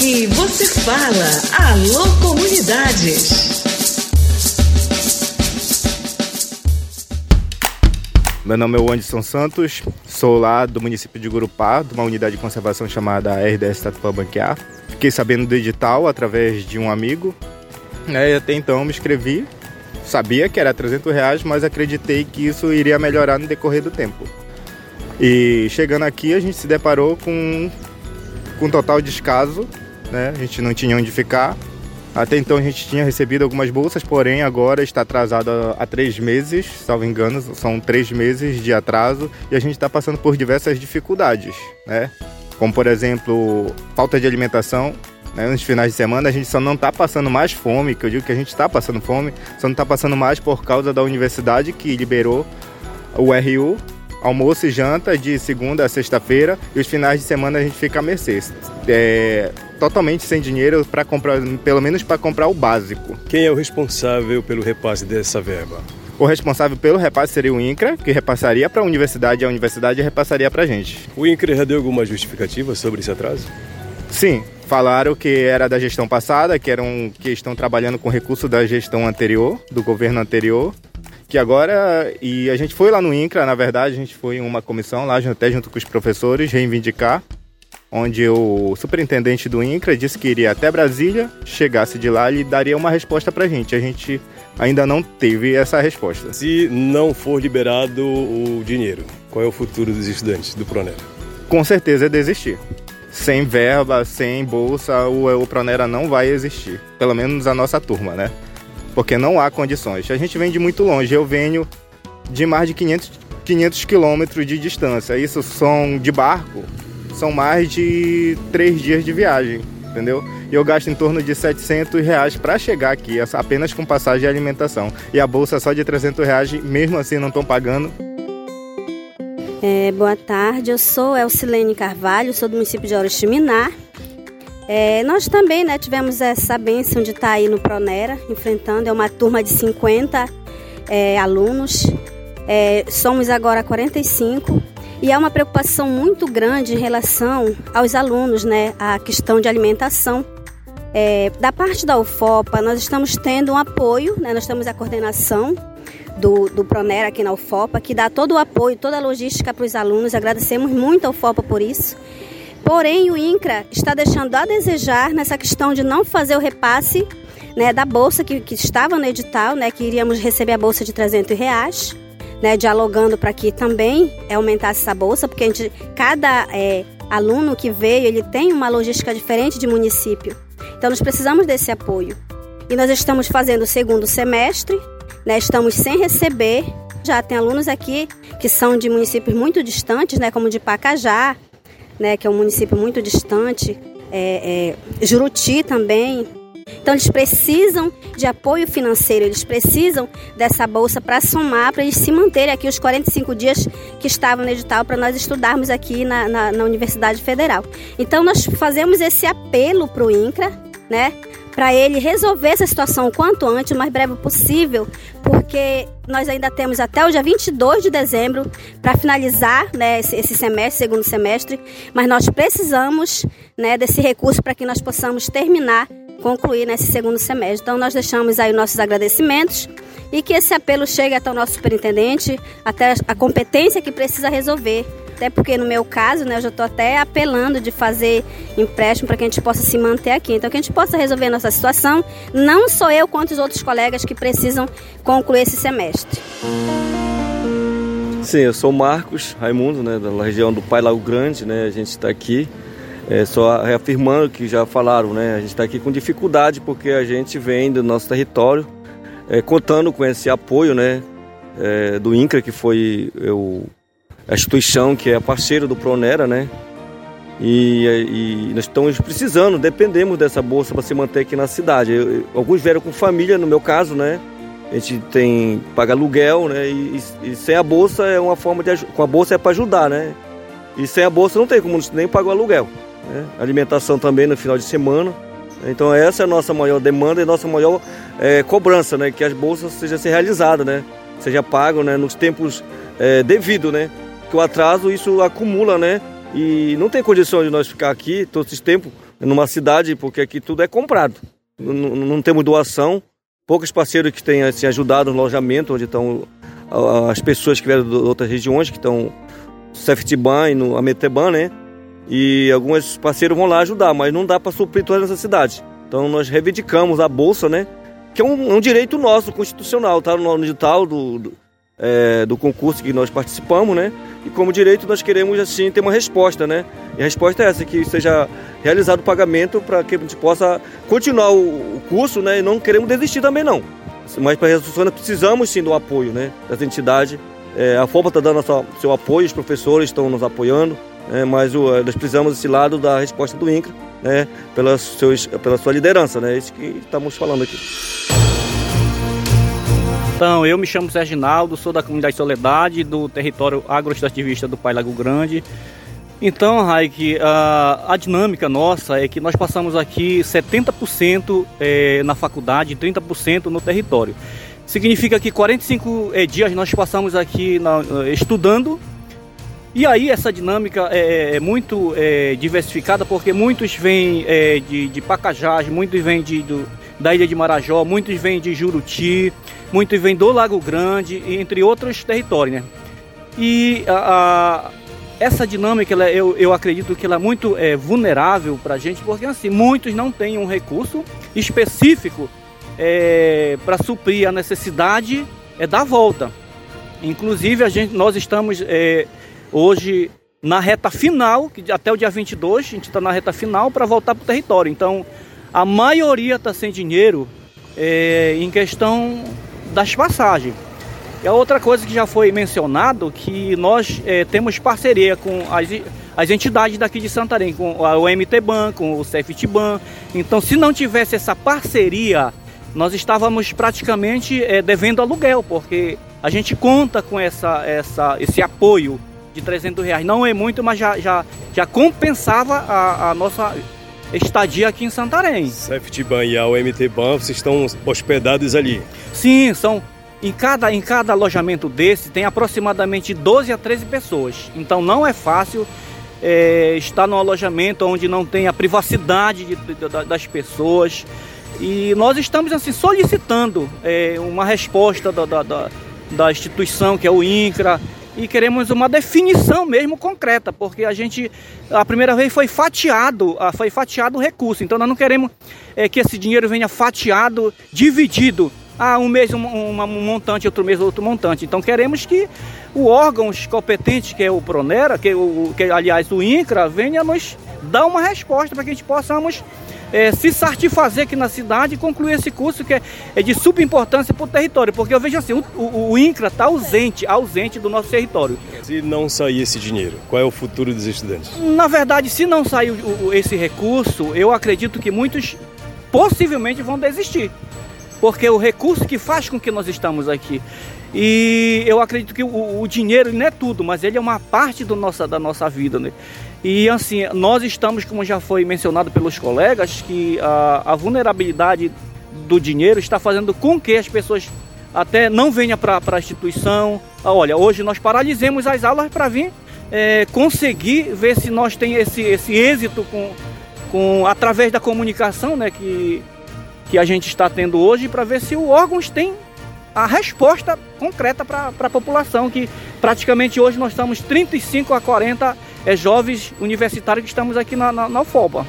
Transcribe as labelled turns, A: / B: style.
A: Aqui você fala. Alô, comunidades.
B: Meu nome é Anderson Santos, sou lá do município de Gurupá, de uma unidade de conservação chamada RDS Tatuapã Banquear. Fiquei sabendo do edital através de um amigo. Até então me inscrevi, sabia que era 300 reais, mas acreditei que isso iria melhorar no decorrer do tempo. E chegando aqui a gente se deparou com, com um total descaso, né? a gente não tinha onde ficar. Até então a gente tinha recebido algumas bolsas, porém agora está atrasado há três meses, salvo engano, são três meses de atraso e a gente está passando por diversas dificuldades, né? Como por exemplo, falta de alimentação. Né? Nos finais de semana a gente só não está passando mais fome, que eu digo que a gente está passando fome, só não está passando mais por causa da universidade que liberou o RU, almoço e janta de segunda a sexta-feira e os finais de semana a gente fica a mercê. É, totalmente sem dinheiro para comprar, pelo menos para comprar o básico.
C: Quem é o responsável pelo repasse dessa verba?
B: O responsável pelo repasse seria o INCRA, que repassaria para a universidade e a universidade repassaria para a gente.
C: O INCRA já deu alguma justificativa sobre esse atraso?
B: Sim, falaram que era da gestão passada, que eram que estão trabalhando com recurso da gestão anterior, do governo anterior, que agora e a gente foi lá no INCRA, na verdade, a gente foi em uma comissão lá até junto com os professores reivindicar onde o superintendente do INCRA disse que iria até Brasília, chegasse de lá e daria uma resposta para a gente. A gente ainda não teve essa resposta.
C: Se não for liberado o dinheiro, qual é o futuro dos estudantes do Pronera?
B: Com certeza é desistir. Sem verba, sem bolsa, o, o Pronera não vai existir. Pelo menos a nossa turma, né? Porque não há condições. A gente vem de muito longe. Eu venho de mais de 500, 500 quilômetros de distância. Isso são de barco, são mais de três dias de viagem, entendeu? E eu gasto em torno de 700 reais para chegar aqui, apenas com passagem e alimentação. E a bolsa só de 300 reais, mesmo assim não estão pagando.
D: É, boa tarde, eu sou Elcilene Carvalho, sou do município de Oriximiná. É, nós também né, tivemos essa bênção de estar aí no Pronera, enfrentando, é uma turma de 50 é, alunos, é, somos agora 45 e há uma preocupação muito grande em relação aos alunos, né? A questão de alimentação. É, da parte da UFOPA, nós estamos tendo um apoio, né? Nós temos a coordenação do, do Pronera aqui na UFOPA, que dá todo o apoio, toda a logística para os alunos. Agradecemos muito a UFOPA por isso. Porém, o INCRA está deixando a desejar nessa questão de não fazer o repasse né, da bolsa que, que estava no edital, né, que iríamos receber a bolsa de 300 reais né, dialogando para que também aumentasse essa bolsa, porque a gente, cada é, aluno que veio, ele tem uma logística diferente de município. Então nós precisamos desse apoio. E nós estamos fazendo o segundo semestre, né, estamos sem receber. Já tem alunos aqui que são de municípios muito distantes, né, como de Pacajá, né, que é um município muito distante, é, é, Juruti também, então eles precisam de apoio financeiro, eles precisam dessa bolsa para somar, para eles se manterem aqui os 45 dias que estavam no edital para nós estudarmos aqui na, na, na, Universidade Federal. Então nós fazemos esse apelo para o INCRA, né? Para ele resolver essa situação o quanto antes, o mais breve possível, porque nós ainda temos até o dia 22 de dezembro para finalizar né, esse, semestre, segundo semestre, mas nós precisamos né, desse recurso para que nós possamos terminar concluir nesse segundo semestre. Então nós deixamos aí nossos agradecimentos e que esse apelo chegue até o nosso superintendente, até a competência que precisa resolver. Até porque no meu caso, né, eu já estou até apelando de fazer empréstimo para que a gente possa se manter aqui. Então que a gente possa resolver a nossa situação, não só eu quanto os outros colegas que precisam concluir esse semestre.
E: Sim, eu sou Marcos Raimundo, né, da região do Pai Lago Grande, né, a gente está aqui é, só reafirmando que já falaram, né? A gente está aqui com dificuldade porque a gente vem do nosso território, é, contando com esse apoio, né? É, do INCRA, que foi eu, a instituição que é parceira do Pronera, né? E, e, nós estamos precisando, dependemos dessa bolsa para se manter aqui na cidade. Eu, alguns vieram com família, no meu caso, né? A gente tem paga aluguel, né? E, e, sem a bolsa é uma forma de com a bolsa é para ajudar, né? E sem a bolsa não tem como nem pagar o aluguel né? alimentação também no final de semana. Então essa é a nossa maior demanda e nossa maior é, cobrança, né? Que as bolsas sejam ser realizadas, né? Seja pago, né? Nos tempos é, devidos, né? Que o atraso isso acumula, né? E não tem condição de nós ficar aqui todo esse tempo numa cidade, porque aqui tudo é comprado. Não, não temos doação. Poucos parceiros que têm assim, ajudado no alojamento, onde estão as pessoas que vieram de outras regiões, que estão Seftiban e no Ameteban, né? E alguns parceiros vão lá ajudar, mas não dá para suprir toda essa cidade. Então nós reivindicamos a bolsa, né? Que é um, um direito nosso, constitucional, tá no edital do, do, é, do concurso que nós participamos, né? E como direito nós queremos assim ter uma resposta, né? E a resposta é essa, que seja realizado o pagamento para que a gente possa continuar o, o curso, né? E não queremos desistir também não. Mas para a resolução nós precisamos sim do apoio, né? Das entidades. É, a FOPA está dando seu apoio, os professores estão nos apoiando, né? mas o, nós precisamos desse lado da resposta do INCRA, né? Pela, seus, pela sua liderança, né? É isso que estamos falando aqui.
F: Então, eu me chamo Sérgio Ginaldo, sou da comunidade Soledade, do território agroextrativista do Pai Lago Grande. Então, Raik, a, a, dinâmica nossa é que nós passamos aqui 70% é, na faculdade e 30% no território. Significa que 45 é, dias nós passamos aqui na, estudando. E aí essa dinâmica é, é muito é, diversificada porque muitos vêm é, de, de Pacajás, muitos vêm de, do, da ilha de Marajó, muitos vêm de Juruti, muitos vêm do Lago Grande, entre outros territórios, né? E a, a, essa dinâmica, ela, eu, eu acredito que ela é muito é, vulnerável para a gente, porque assim, muitos não têm um recurso específico é, para suprir a necessidade é, da volta. Inclusive, a gente, nós estamos é, hoje na reta final, que até o dia 22, a gente está na reta final para voltar para o território. Então, a maioria está sem dinheiro é, em questão das passagens. E a outra coisa que já foi mencionado, que nós é, temos parceria com as, as entidades daqui de Santarém, com o MT Ban, com o CFT Ban. Então, se não tivesse essa parceria, nós estávamos praticamente é, devendo aluguel, porque a gente conta com essa, essa, esse apoio de 300 reais. Não é muito, mas já, já, já compensava a, a nossa estadia aqui em Santarém.
C: Safety Ban e a OMT Ban, vocês estão hospedados ali?
F: Sim, são em cada, em cada alojamento desse tem aproximadamente 12 a 13 pessoas. Então não é fácil é, estar no alojamento onde não tem a privacidade de, de, de, das pessoas. E nós estamos assim solicitando é, uma resposta da, da, da, da instituição que é o INCRA, e queremos uma definição mesmo concreta, porque a gente a primeira vez foi fatiado, ah, foi fatiado o recurso. Então nós não queremos é, que esse dinheiro venha fatiado, dividido. Ah, um mês um, um, um montante, outro mês outro montante. Então queremos que o órgão competente, que é o Pronera, que, é o, que aliás o INCRA, venha nos dar uma resposta para que a gente possamos é, se satisfazer aqui na cidade e concluir esse curso que é, é de subimportância para o território, porque eu vejo assim, o, o, o INCRA está ausente, ausente do nosso território.
C: Se não sair esse dinheiro, qual é o futuro dos estudantes?
F: Na verdade, se não sair o, esse recurso, eu acredito que muitos possivelmente vão desistir, porque o recurso que faz com que nós estamos aqui e eu acredito que o, o, dinheiro não é tudo, mas ele é uma parte do nossa, da nossa vida. Né? E assim, nós estamos, como já foi mencionado pelos colegas, que a, a vulnerabilidade do dinheiro está fazendo com que as pessoas até não venham para a instituição. Ah, olha, hoje nós paralisemos as aulas para vir é, conseguir ver se nós tem esse, esse êxito com, com através da comunicação né, que, que a gente está tendo hoje para ver se os órgãos têm a resposta concreta para a população, que praticamente hoje nós estamos 35 a 40 é, jovens universitários que estamos aqui na, na, na UFOPA.